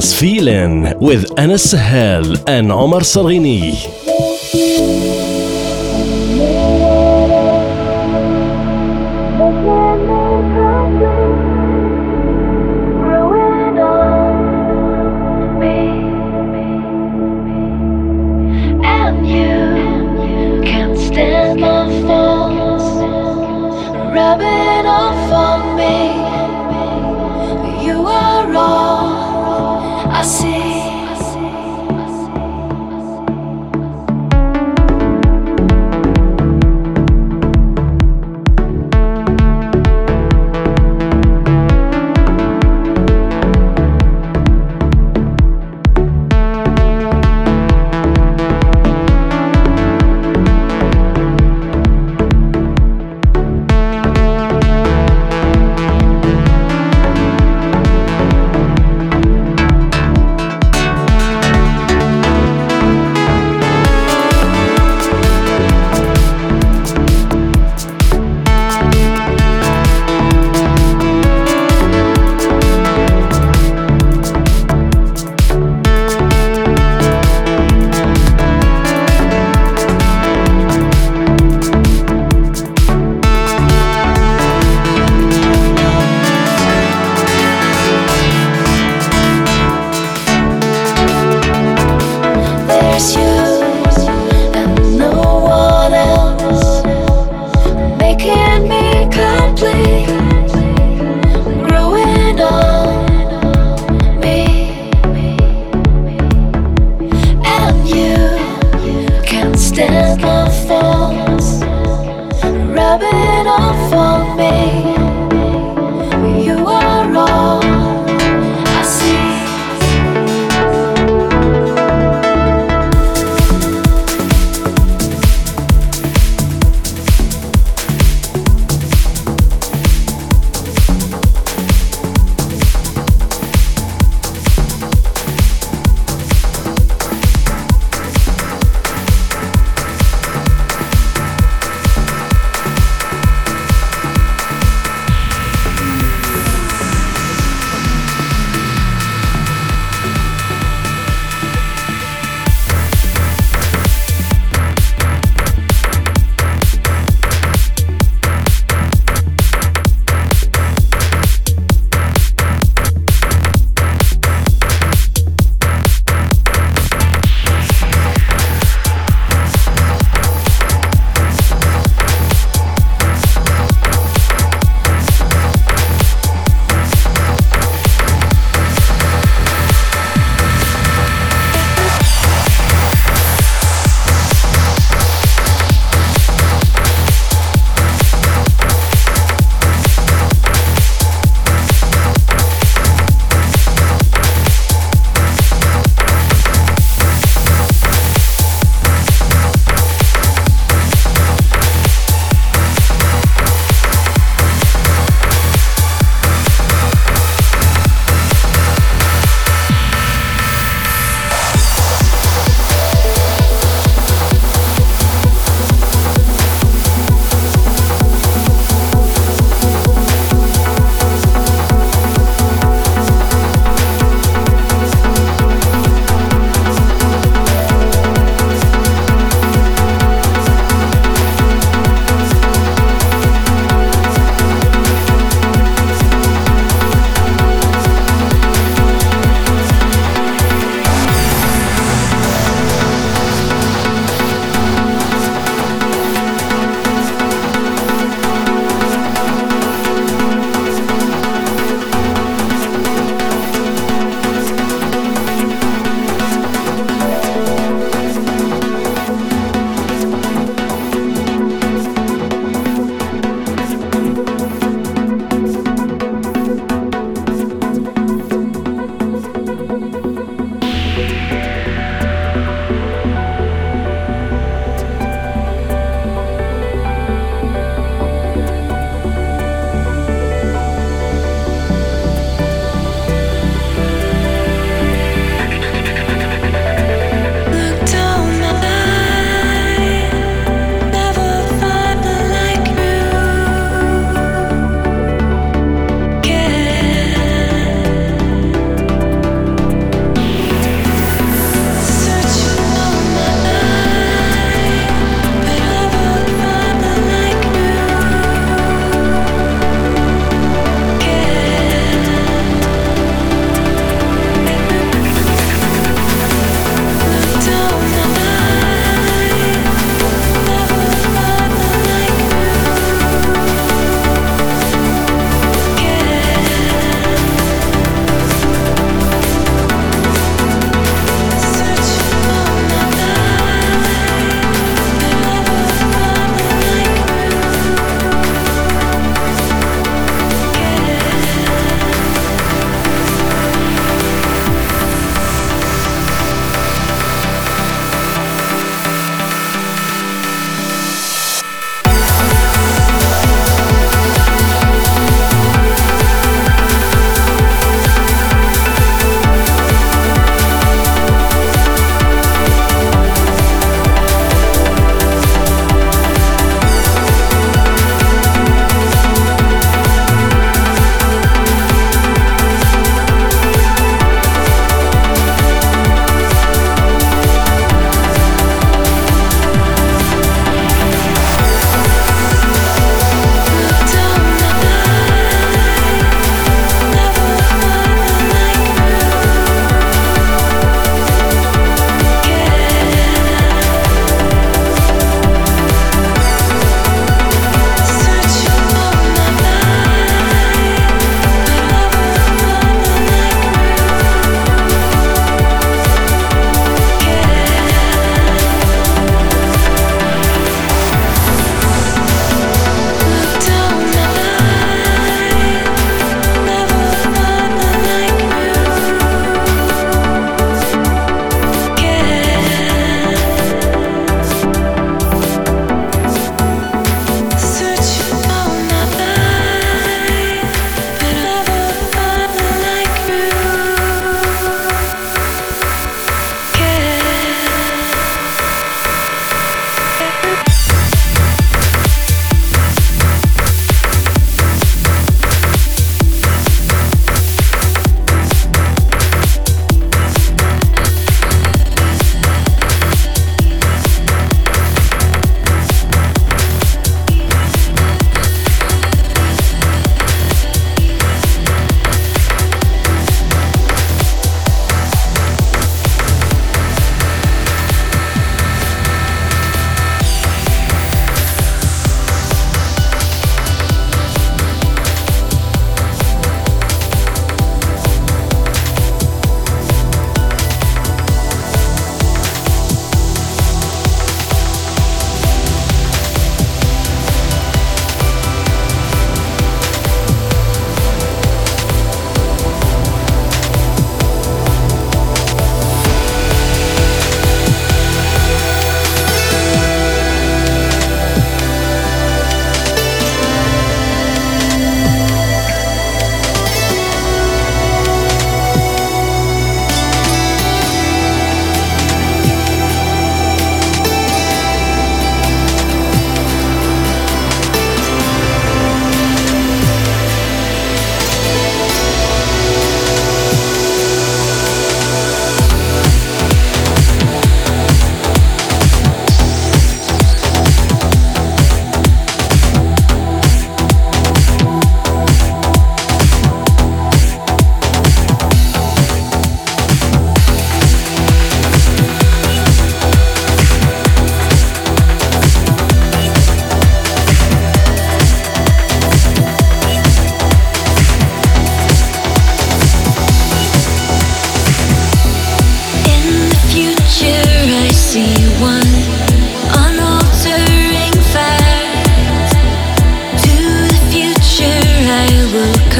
Trance Feeling with Anas Sahel and Omar Sarghini.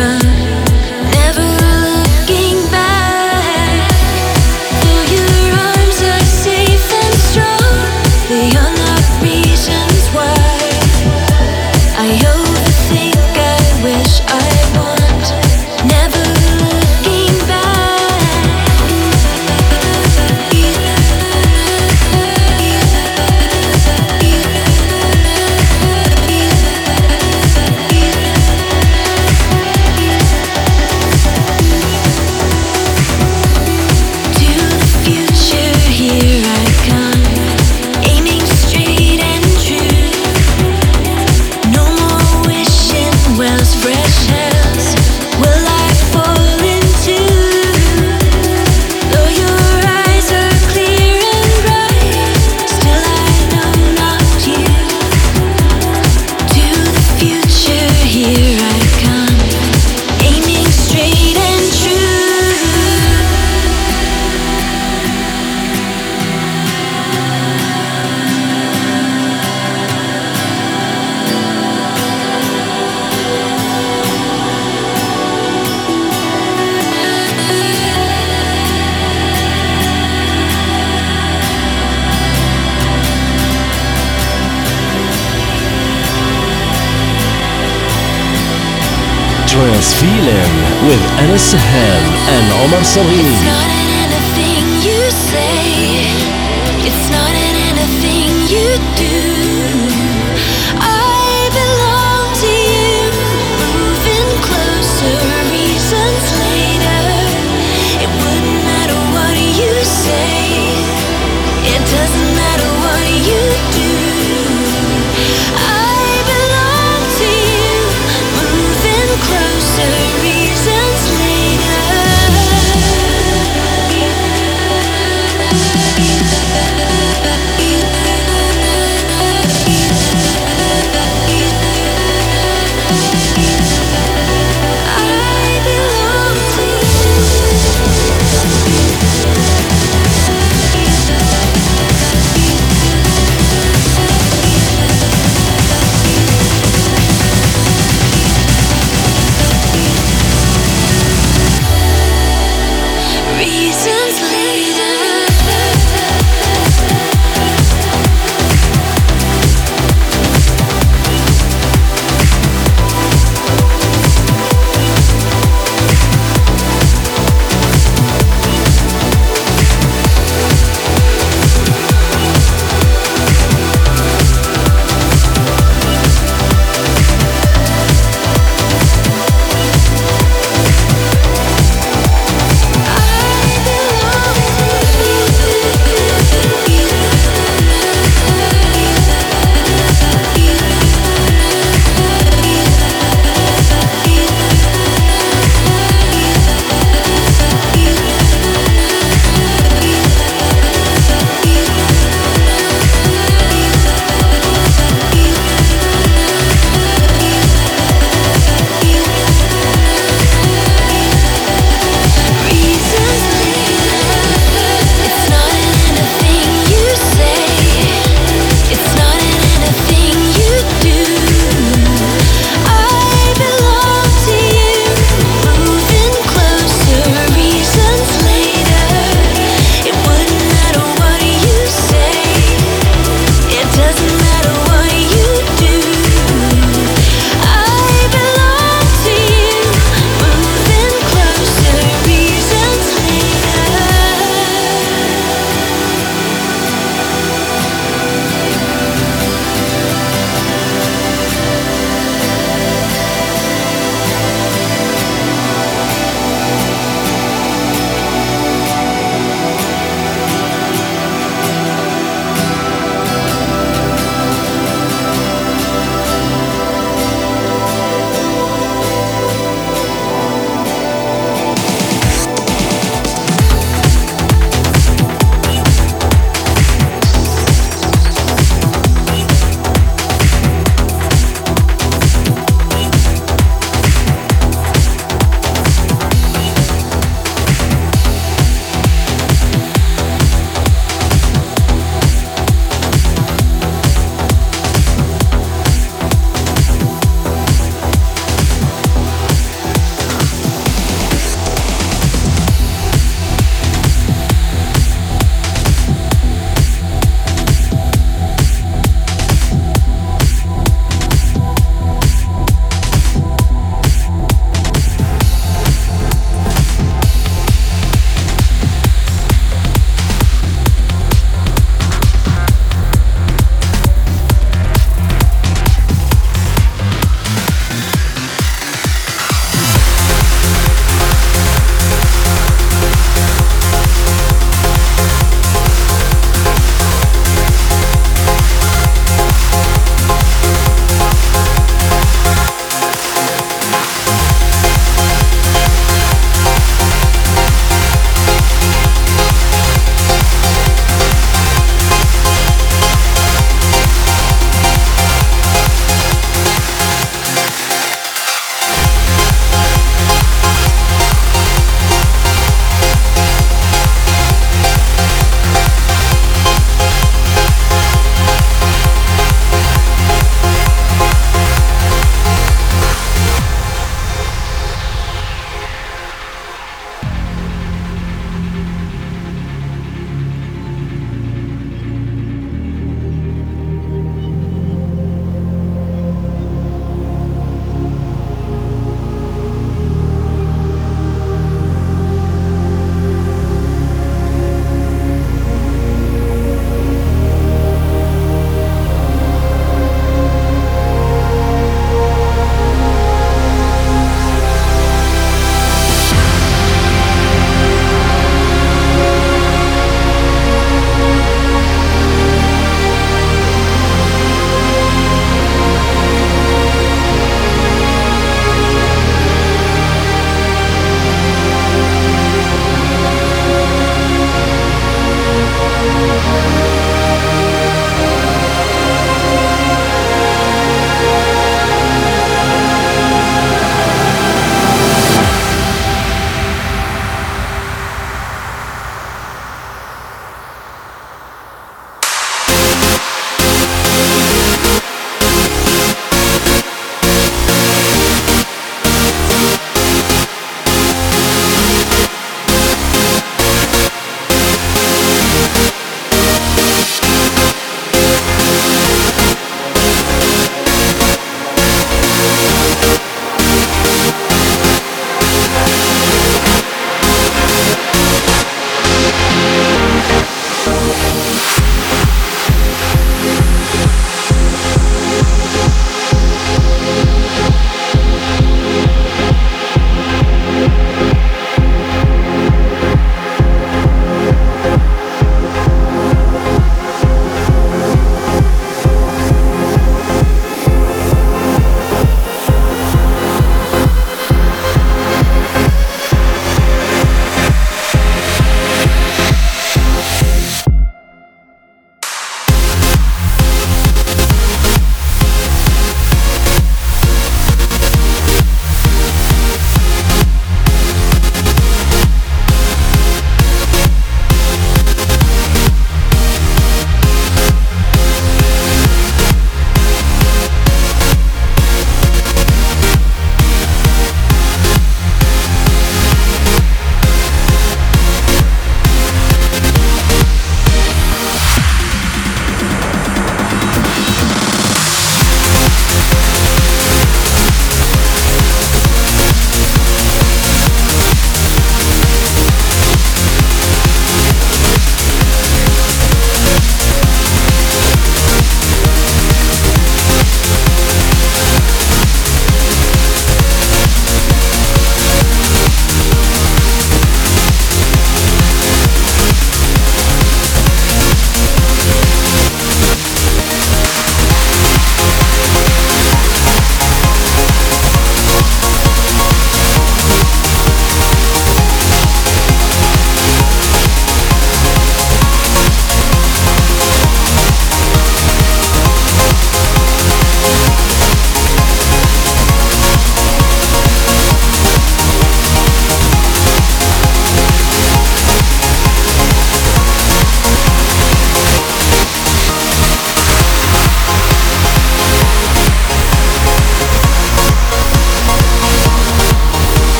open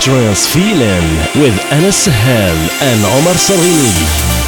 Trance Feeling with Anas Sahel and Omar Sarghini.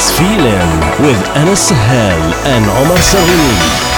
Trance Feeling with Anas Sahel and Omar Sarini.